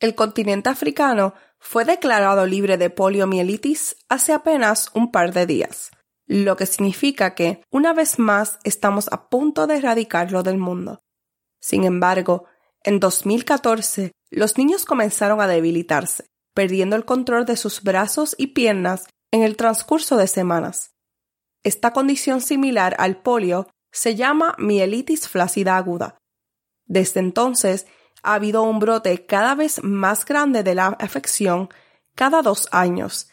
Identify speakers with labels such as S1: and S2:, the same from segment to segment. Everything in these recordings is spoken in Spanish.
S1: El continente africano fue declarado libre de poliomielitis hace apenas un par de días, lo que significa que, una vez más, estamos a punto de erradicarlo del mundo. Sin embargo, en 2014, los niños comenzaron a debilitarse, perdiendo el control de sus brazos y piernas en el transcurso de semanas. Esta condición similar al polio se llama mielitis flácida aguda. Desde entonces, ha habido un brote cada vez más grande de la afección cada dos años,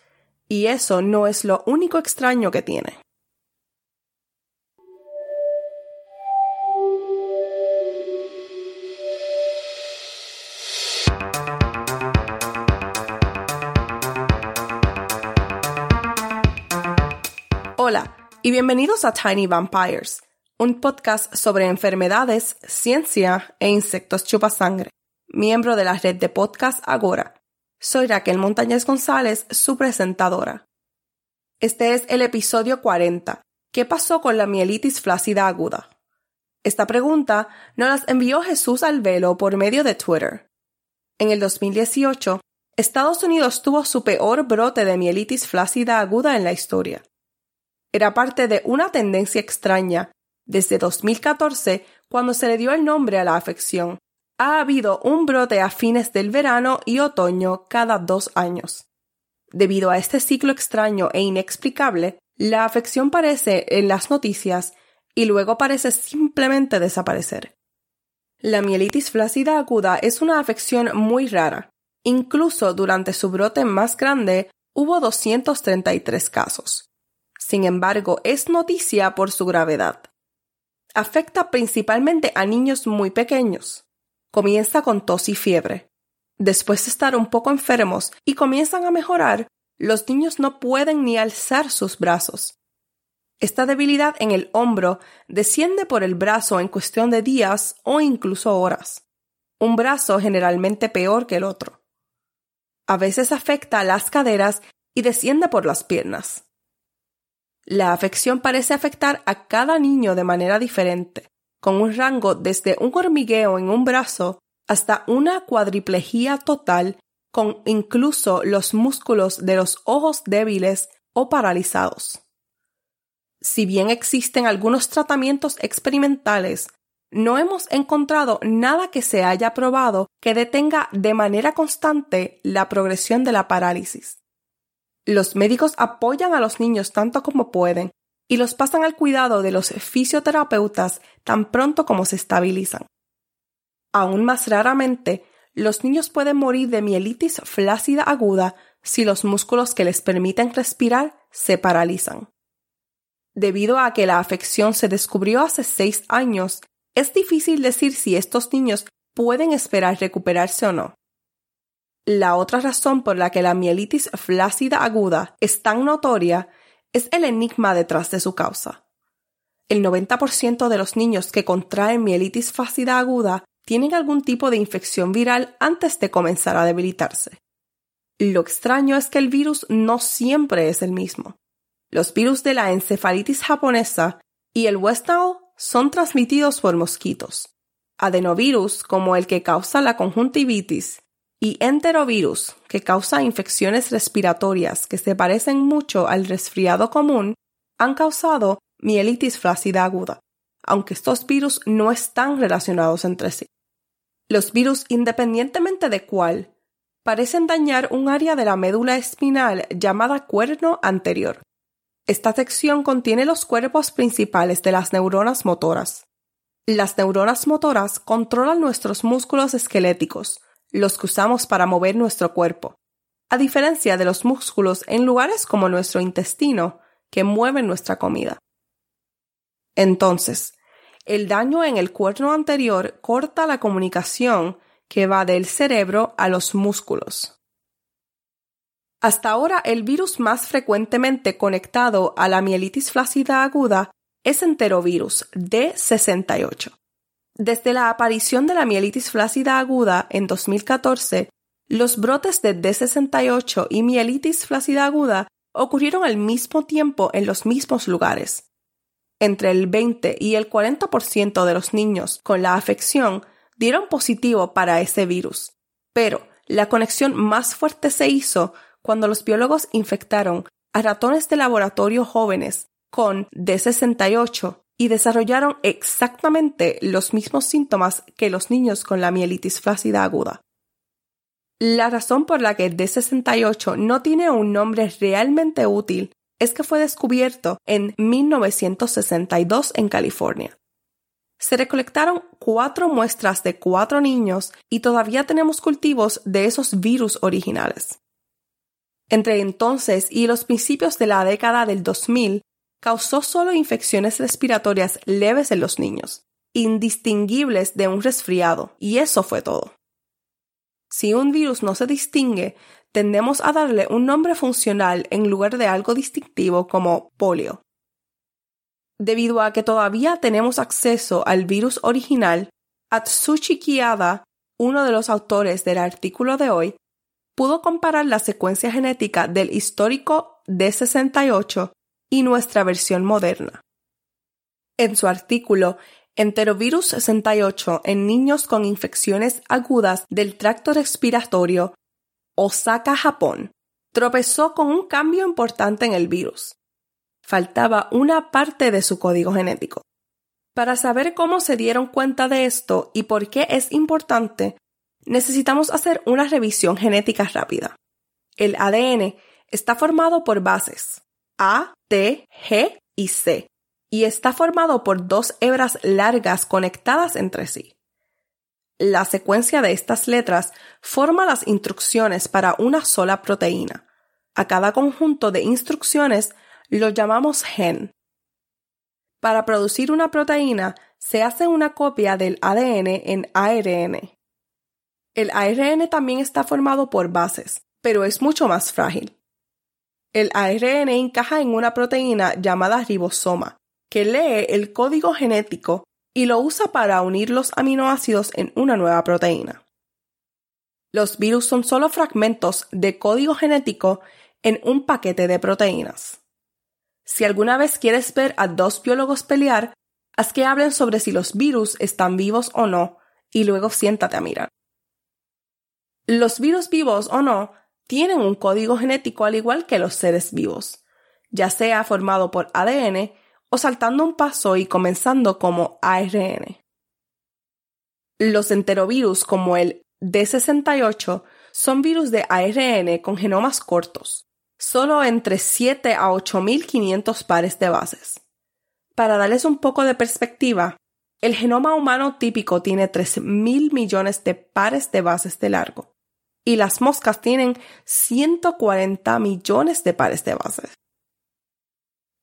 S1: y eso no es lo único extraño que tiene. Hola y bienvenidos a Tiny Vampires, un podcast sobre enfermedades, ciencia e insectos chupasangre, miembro de la red de podcast Agora. Soy Raquel Montañez González, su presentadora. Este es el episodio 40. ¿Qué pasó con la mielitis flácida aguda? Esta pregunta nos las envió Jesús Alvelo por medio de Twitter. En el 2018, Estados Unidos tuvo su peor brote de mielitis flácida aguda en la historia. Era parte de una tendencia extraña desde 2014, cuando se le dio el nombre a la afección, ha habido un brote a fines del verano y otoño cada dos años. Debido a este ciclo extraño e inexplicable, la afección aparece en las noticias y luego parece simplemente desaparecer. La mielitis flácida aguda es una afección muy rara. Incluso durante su brote más grande hubo 233 casos. Sin embargo, es noticia por su gravedad afecta principalmente a niños muy pequeños. Comienza con tos y fiebre. Después de estar un poco enfermos y comienzan a mejorar, los niños no pueden ni alzar sus brazos. Esta debilidad en el hombro desciende por el brazo en cuestión de días o incluso horas. Un brazo generalmente peor que el otro. A veces afecta las caderas y desciende por las piernas. La afección parece afectar a cada niño de manera diferente, con un rango desde un hormigueo en un brazo hasta una cuadriplejía total con incluso los músculos de los ojos débiles o paralizados. Si bien existen algunos tratamientos experimentales, no hemos encontrado nada que se haya probado que detenga de manera constante la progresión de la parálisis. Los médicos apoyan a los niños tanto como pueden y los pasan al cuidado de los fisioterapeutas tan pronto como se estabilizan. Aún más raramente, los niños pueden morir de mielitis flácida aguda si los músculos que les permiten respirar se paralizan. Debido a que la afección se descubrió hace seis años, es difícil decir si estos niños pueden esperar recuperarse o no. La otra razón por la que la mielitis flácida aguda es tan notoria es el enigma detrás de su causa. El 90% de los niños que contraen mielitis flácida aguda tienen algún tipo de infección viral antes de comenzar a debilitarse. Lo extraño es que el virus no siempre es el mismo. Los virus de la encefalitis japonesa y el West Nile son transmitidos por mosquitos. Adenovirus, como el que causa la conjuntivitis, y enterovirus, que causa infecciones respiratorias que se parecen mucho al resfriado común, han causado mielitis flácida aguda, aunque estos virus no están relacionados entre sí. Los virus, independientemente de cuál, parecen dañar un área de la médula espinal llamada cuerno anterior. Esta sección contiene los cuerpos principales de las neuronas motoras. Las neuronas motoras controlan nuestros músculos esqueléticos, los que usamos para mover nuestro cuerpo, a diferencia de los músculos en lugares como nuestro intestino, que mueven nuestra comida. Entonces, el daño en el cuerno anterior corta la comunicación que va del cerebro a los músculos. Hasta ahora, el virus más frecuentemente conectado a la mielitis flácida aguda es enterovirus D68. Desde la aparición de la mielitis flácida aguda en 2014, los brotes de D68 y mielitis flácida aguda ocurrieron al mismo tiempo en los mismos lugares. Entre el 20 y el 40% de los niños con la afección dieron positivo para ese virus, pero la conexión más fuerte se hizo cuando los biólogos infectaron a ratones de laboratorio jóvenes con D68 y desarrollaron exactamente los mismos síntomas que los niños con la mielitis flácida aguda. La razón por la que D68 no tiene un nombre realmente útil es que fue descubierto en 1962 en California. Se recolectaron cuatro muestras de cuatro niños y todavía tenemos cultivos de esos virus originales. Entre entonces y los principios de la década del 2000, causó solo infecciones respiratorias leves en los niños, indistinguibles de un resfriado, y eso fue todo. Si un virus no se distingue, tendemos a darle un nombre funcional en lugar de algo distintivo como polio. Debido a que todavía tenemos acceso al virus original, Atsushi Kiyada, uno de los autores del artículo de hoy, pudo comparar la secuencia genética del histórico D68 y nuestra versión moderna. En su artículo Enterovirus 68 en niños con infecciones agudas del tracto respiratorio, Osaka, Japón, tropezó con un cambio importante en el virus. Faltaba una parte de su código genético. Para saber cómo se dieron cuenta de esto y por qué es importante, necesitamos hacer una revisión genética rápida. El ADN está formado por bases A, T, G y C, y está formado por dos hebras largas conectadas entre sí. La secuencia de estas letras forma las instrucciones para una sola proteína. A cada conjunto de instrucciones lo llamamos gen. Para producir una proteína se hace una copia del ADN en ARN. El ARN también está formado por bases, pero es mucho más frágil. El ARN encaja en una proteína llamada ribosoma, que lee el código genético y lo usa para unir los aminoácidos en una nueva proteína. Los virus son solo fragmentos de código genético en un paquete de proteínas. Si alguna vez quieres ver a dos biólogos pelear, haz que hablen sobre si los virus están vivos o no, y luego siéntate a mirar. Los virus vivos o no tienen un código genético al igual que los seres vivos, ya sea formado por ADN o saltando un paso y comenzando como ARN. Los enterovirus como el D68 son virus de ARN con genomas cortos, solo entre 7 a 8500 pares de bases. Para darles un poco de perspectiva, el genoma humano típico tiene 3.000 millones de pares de bases de largo y las moscas tienen 140 millones de pares de bases.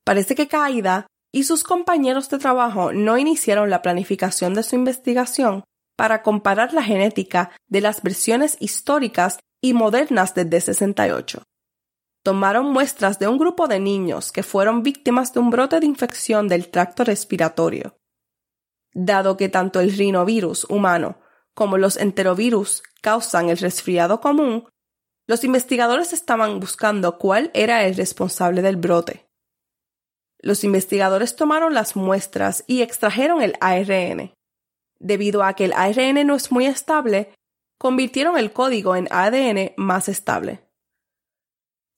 S1: Parece que Caída y sus compañeros de trabajo no iniciaron la planificación de su investigación para comparar la genética de las versiones históricas y modernas de D68. Tomaron muestras de un grupo de niños que fueron víctimas de un brote de infección del tracto respiratorio. Dado que tanto el rinovirus humano como los enterovirus causan el resfriado común, los investigadores estaban buscando cuál era el responsable del brote. Los investigadores tomaron las muestras y extrajeron el ARN. Debido a que el ARN no es muy estable, convirtieron el código en ADN más estable.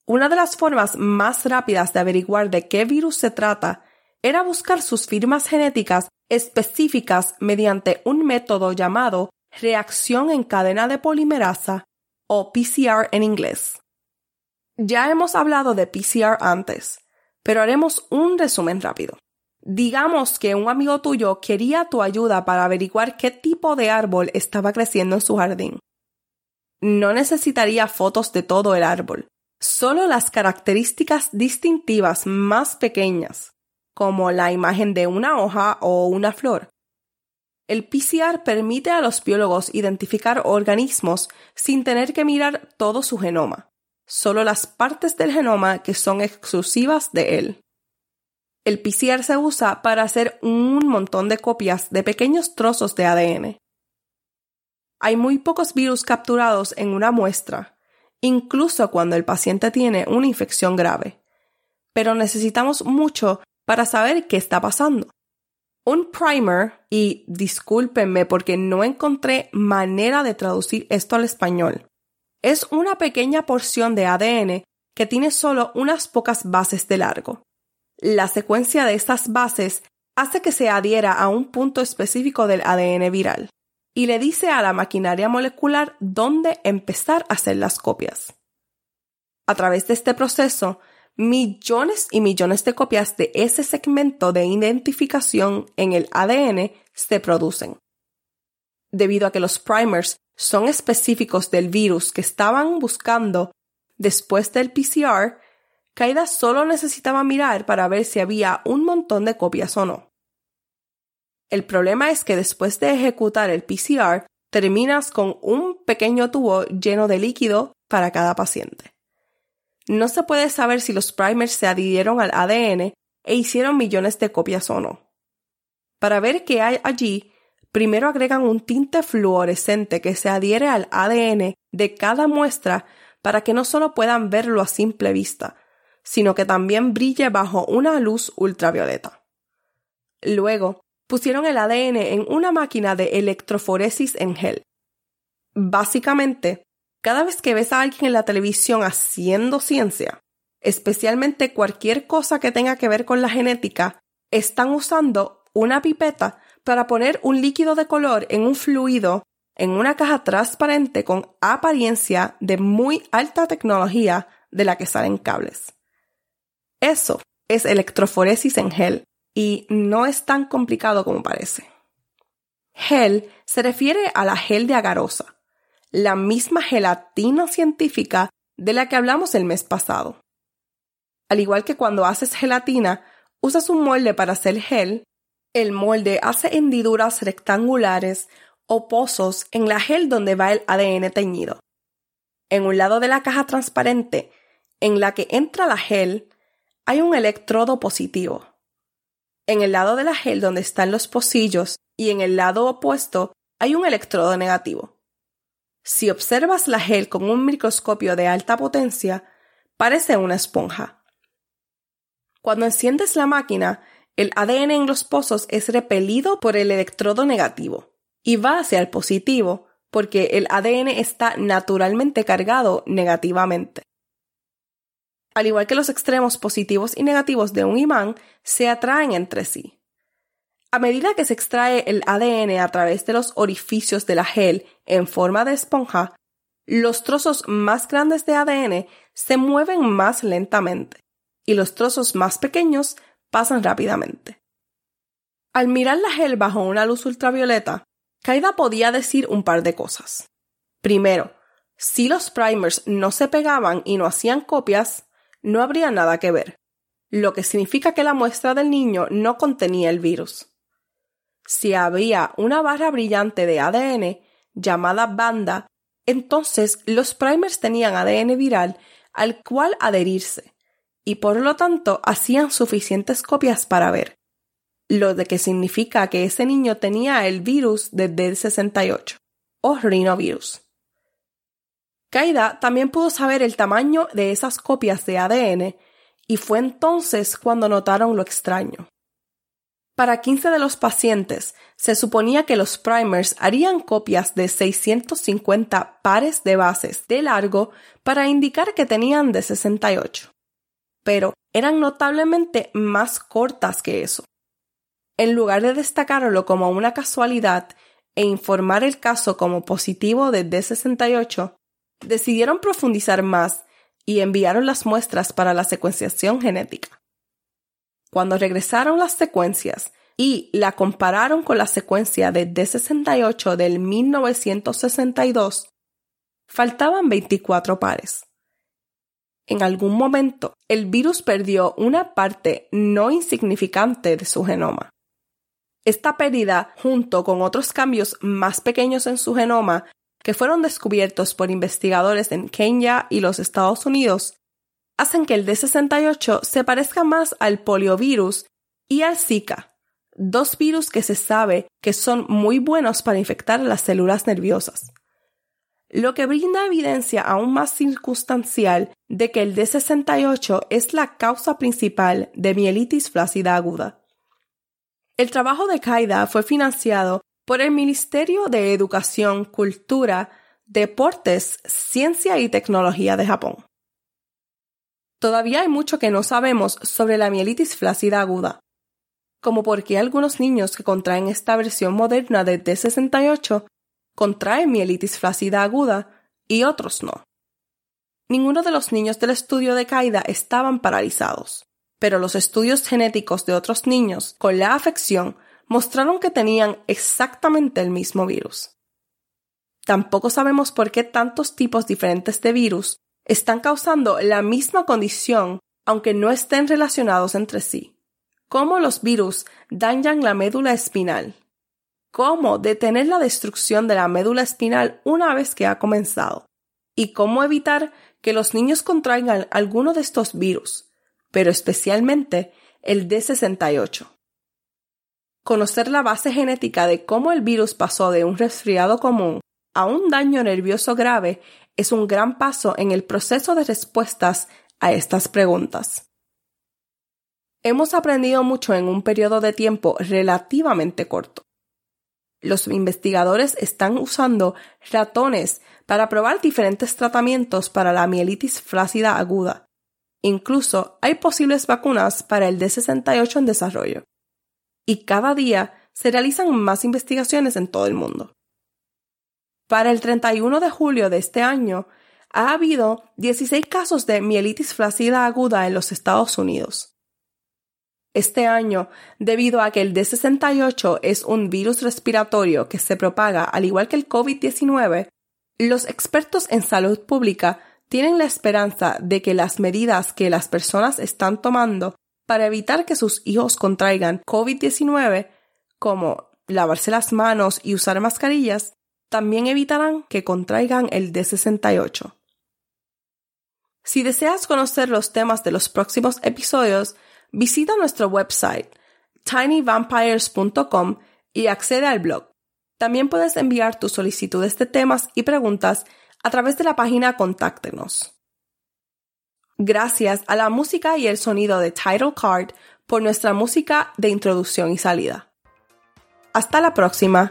S1: Una de las formas más rápidas de averiguar de qué virus se trata era buscar sus firmas genéticas específicas mediante un método llamado reacción en cadena de polimerasa o PCR en inglés. Ya hemos hablado de PCR antes, pero haremos un resumen rápido. Digamos que un amigo tuyo quería tu ayuda para averiguar qué tipo de árbol estaba creciendo en su jardín. No necesitaría fotos de todo el árbol, solo las características distintivas más pequeñas, como la imagen de una hoja o una flor. El PCR permite a los biólogos identificar organismos sin tener que mirar todo su genoma, solo las partes del genoma que son exclusivas de él. El PCR se usa para hacer un montón de copias de pequeños trozos de ADN. Hay muy pocos virus capturados en una muestra, incluso cuando el paciente tiene una infección grave. Pero necesitamos mucho para saber qué está pasando. Un primer, y discúlpenme porque no encontré manera de traducir esto al español, es una pequeña porción de ADN que tiene solo unas pocas bases de largo. La secuencia de estas bases hace que se adhiera a un punto específico del ADN viral y le dice a la maquinaria molecular dónde empezar a hacer las copias. A través de este proceso, millones y millones de copias de ese segmento de identificación en el ADN se producen. Debido a que los primers son específicos del virus que estaban buscando después del PCR, Kaida solo necesitaba mirar para ver si había un montón de copias o no. El problema es que después de ejecutar el PCR, terminas con un pequeño tubo lleno de líquido para cada paciente. No se puede saber si los primers se adhirieron al ADN e hicieron millones de copias o no. Para ver qué hay allí, primero agregan un tinte fluorescente que se adhiere al ADN de cada muestra para que no solo puedan verlo a simple vista, sino que también brille bajo una luz ultravioleta. Luego, pusieron el ADN en una máquina de electroforesis en gel. Básicamente, cada vez que ves a alguien en la televisión haciendo ciencia, especialmente cualquier cosa que tenga que ver con la genética, están usando una pipeta para poner un líquido de color en un fluido en una caja transparente con apariencia de muy alta tecnología de la que salen cables. Eso es electroforesis en gel y no es tan complicado como parece. Gel se refiere a la gel de agarosa, la misma gelatina científica de la que hablamos el mes pasado. Al igual que cuando haces gelatina, usas un molde para hacer gel, el molde hace hendiduras rectangulares o pozos en la gel donde va el ADN teñido. En un lado de la caja transparente en la que entra la gel, hay un electrodo positivo. En el lado de la gel donde están los pocillos y en el lado opuesto hay un electrodo negativo. Si observas la gel con un microscopio de alta potencia, parece una esponja. Cuando enciendes la máquina, el ADN en los pozos es repelido por el electrodo negativo y va hacia el positivo porque el ADN está naturalmente cargado negativamente. Al igual que los extremos positivos y negativos de un imán, se atraen entre sí. A medida que se extrae el ADN a través de los orificios de la gel en forma de esponja, los trozos más grandes de ADN se mueven más lentamente y los trozos más pequeños pasan rápidamente. Al mirar la gel bajo una luz ultravioleta, Kaida podía decir un par de cosas. Primero, si los primers no se pegaban y no hacían copias, no habría nada que ver, lo que significa que la muestra del niño no contenía el virus. Si había una barra brillante de ADN llamada banda, entonces los primers tenían ADN viral al cual adherirse y por lo tanto hacían suficientes copias para ver, lo de que significa que ese niño tenía el virus desde el 68 o rinovirus. Kaida también pudo saber el tamaño de esas copias de ADN y fue entonces cuando notaron lo extraño. Para 15 de los pacientes se suponía que los primers harían copias de 650 pares de bases de largo para indicar que tenían de 68, pero eran notablemente más cortas que eso. En lugar de destacarlo como una casualidad, e informar el caso como positivo de D68, decidieron profundizar más y enviaron las muestras para la secuenciación genética. Cuando regresaron las secuencias y la compararon con la secuencia de D68 del 1962, faltaban 24 pares. En algún momento, el virus perdió una parte no insignificante de su genoma. Esta pérdida, junto con otros cambios más pequeños en su genoma, que fueron descubiertos por investigadores en Kenia y los Estados Unidos, hacen que el D68 se parezca más al poliovirus y al Zika, dos virus que se sabe que son muy buenos para infectar las células nerviosas. Lo que brinda evidencia aún más circunstancial de que el D68 es la causa principal de mielitis flácida aguda. El trabajo de Kaida fue financiado por el Ministerio de Educación, Cultura, Deportes, Ciencia y Tecnología de Japón. Todavía hay mucho que no sabemos sobre la mielitis flácida aguda, como por qué algunos niños que contraen esta versión moderna de D68 contraen mielitis flácida aguda y otros no. Ninguno de los niños del estudio de Kaida estaban paralizados, pero los estudios genéticos de otros niños con la afección mostraron que tenían exactamente el mismo virus. Tampoco sabemos por qué tantos tipos diferentes de virus están causando la misma condición aunque no estén relacionados entre sí. Cómo los virus dañan la médula espinal. Cómo detener la destrucción de la médula espinal una vez que ha comenzado. Y cómo evitar que los niños contraigan alguno de estos virus, pero especialmente el D68. Conocer la base genética de cómo el virus pasó de un resfriado común a un daño nervioso grave es un gran paso en el proceso de respuestas a estas preguntas. Hemos aprendido mucho en un periodo de tiempo relativamente corto. Los investigadores están usando ratones para probar diferentes tratamientos para la mielitis flácida aguda. Incluso hay posibles vacunas para el D68 en desarrollo y cada día se realizan más investigaciones en todo el mundo. Para el 31 de julio de este año, ha habido 16 casos de mielitis flácida aguda en los Estados Unidos. Este año, debido a que el D68 es un virus respiratorio que se propaga al igual que el COVID-19, los expertos en salud pública tienen la esperanza de que las medidas que las personas están tomando para evitar que sus hijos contraigan COVID-19, como lavarse las manos y usar mascarillas, también evitarán que contraigan el D68. Si deseas conocer los temas de los próximos episodios, visita nuestro website tinyvampires.com y accede al blog. También puedes enviar tus solicitudes de temas y preguntas a través de la página Contáctenos gracias a la música y el sonido de Title Card por nuestra música de introducción y salida. Hasta la próxima.